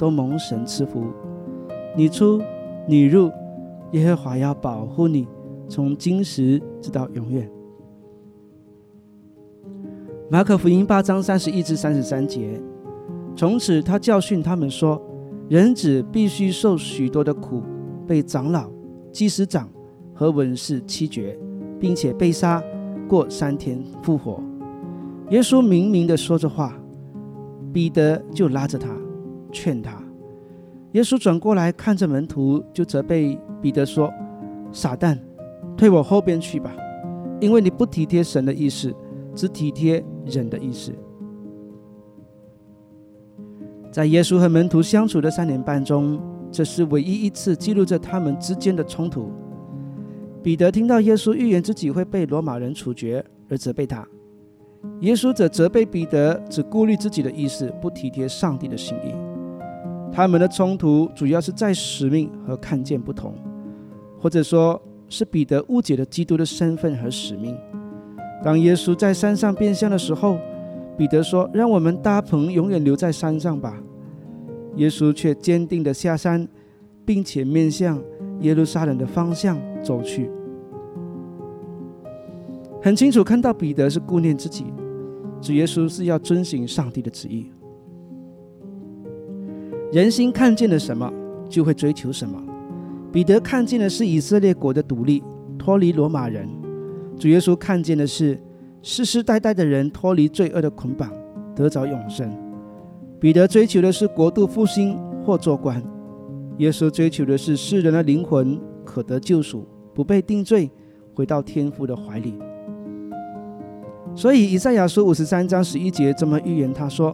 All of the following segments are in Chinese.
都蒙神赐福，你出你入，耶和华要保护你，从今时直到永远。马可福音八章三十一至三十三节，从此他教训他们说：人子必须受许多的苦，被长老、祭司长和文士七绝，并且被杀，过三天复活。耶稣明明的说着话，彼得就拉着他。劝他，耶稣转过来看着门徒，就责备彼得说：“傻蛋，退我后边去吧，因为你不体贴神的意思，只体贴人的意思。”在耶稣和门徒相处的三年半中，这是唯一一次记录着他们之间的冲突。彼得听到耶稣预言自己会被罗马人处决，而责备他；耶稣则责备彼得只顾虑自己的意思，不体贴上帝的心意。他们的冲突主要是在使命和看见不同，或者说是彼得误解了基督的身份和使命。当耶稣在山上变相的时候，彼得说：“让我们搭棚，永远留在山上吧。”耶稣却坚定地下山，并且面向耶路撒冷的方向走去。很清楚看到彼得是顾念自己，主耶稣是要遵行上帝的旨意。人心看见了什么，就会追求什么。彼得看见的是以色列国的独立，脱离罗马人；主耶稣看见的是世世代代的人脱离罪恶的捆绑，得着永生。彼得追求的是国度复兴或做官，耶稣追求的是世人的灵魂可得救赎，不被定罪，回到天父的怀里。所以以赛亚书五十三章十一节这么预言，他说。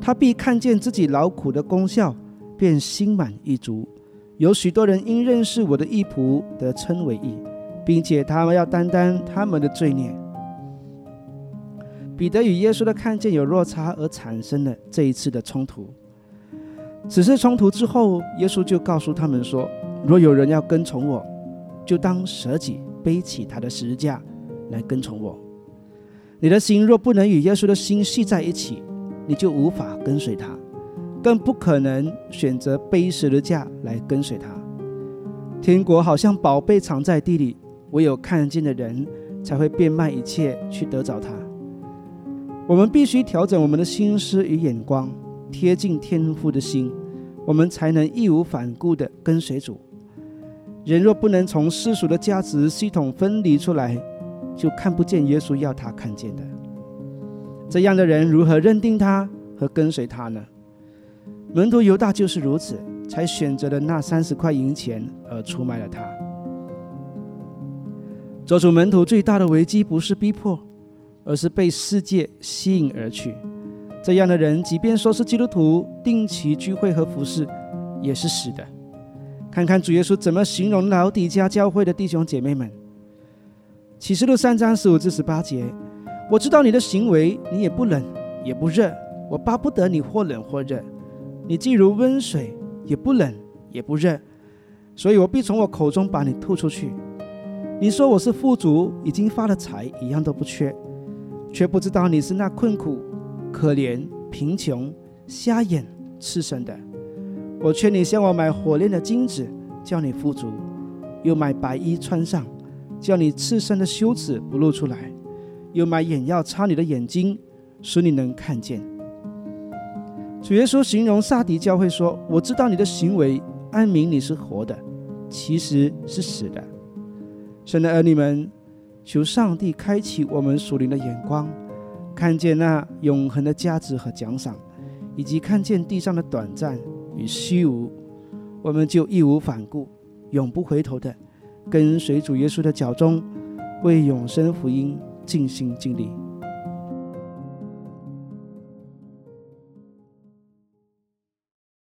他必看见自己劳苦的功效，便心满意足。有许多人因认识我的义仆，得称为义，并且他们要担当他们的罪孽。彼得与耶稣的看见有落差，而产生了这一次的冲突。此次冲突之后，耶稣就告诉他们说：“若有人要跟从我，就当舍己，背起他的十字架来跟从我。你的心若不能与耶稣的心系在一起。”你就无法跟随他，更不可能选择背十字架来跟随他。天国好像宝贝藏在地里，唯有看见的人才会变卖一切去得着它。我们必须调整我们的心思与眼光，贴近天父的心，我们才能义无反顾地跟随主。人若不能从世俗的价值系统分离出来，就看不见耶稣要他看见的。这样的人如何认定他和跟随他呢？门徒犹大就是如此，才选择了那三十块银钱而出卖了他。做主门徒最大的危机不是逼迫，而是被世界吸引而去。这样的人，即便说是基督徒，定期聚会和服侍，也是死的。看看主耶稣怎么形容老底家教会的弟兄姐妹们。启示录三章十五至十八节。我知道你的行为，你也不冷也不热，我巴不得你或冷或热。你既如温水，也不冷也不热，所以我必从我口中把你吐出去。你说我是富足，已经发了财，一样都不缺，却不知道你是那困苦、可怜、贫穷、瞎眼、赤身的。我劝你向我买火炼的金子，叫你富足；又买白衣穿上，叫你赤身的羞耻不露出来。又买眼药擦你的眼睛，使你能看见。主耶稣形容萨迪教会说：“我知道你的行为，安明你是活的，其实是死的。”神的儿女们，求上帝开启我们属灵的眼光，看见那永恒的价值和奖赏，以及看见地上的短暂与虚无，我们就义无反顾、永不回头的跟随主耶稣的脚中，为永生福音。尽心尽力。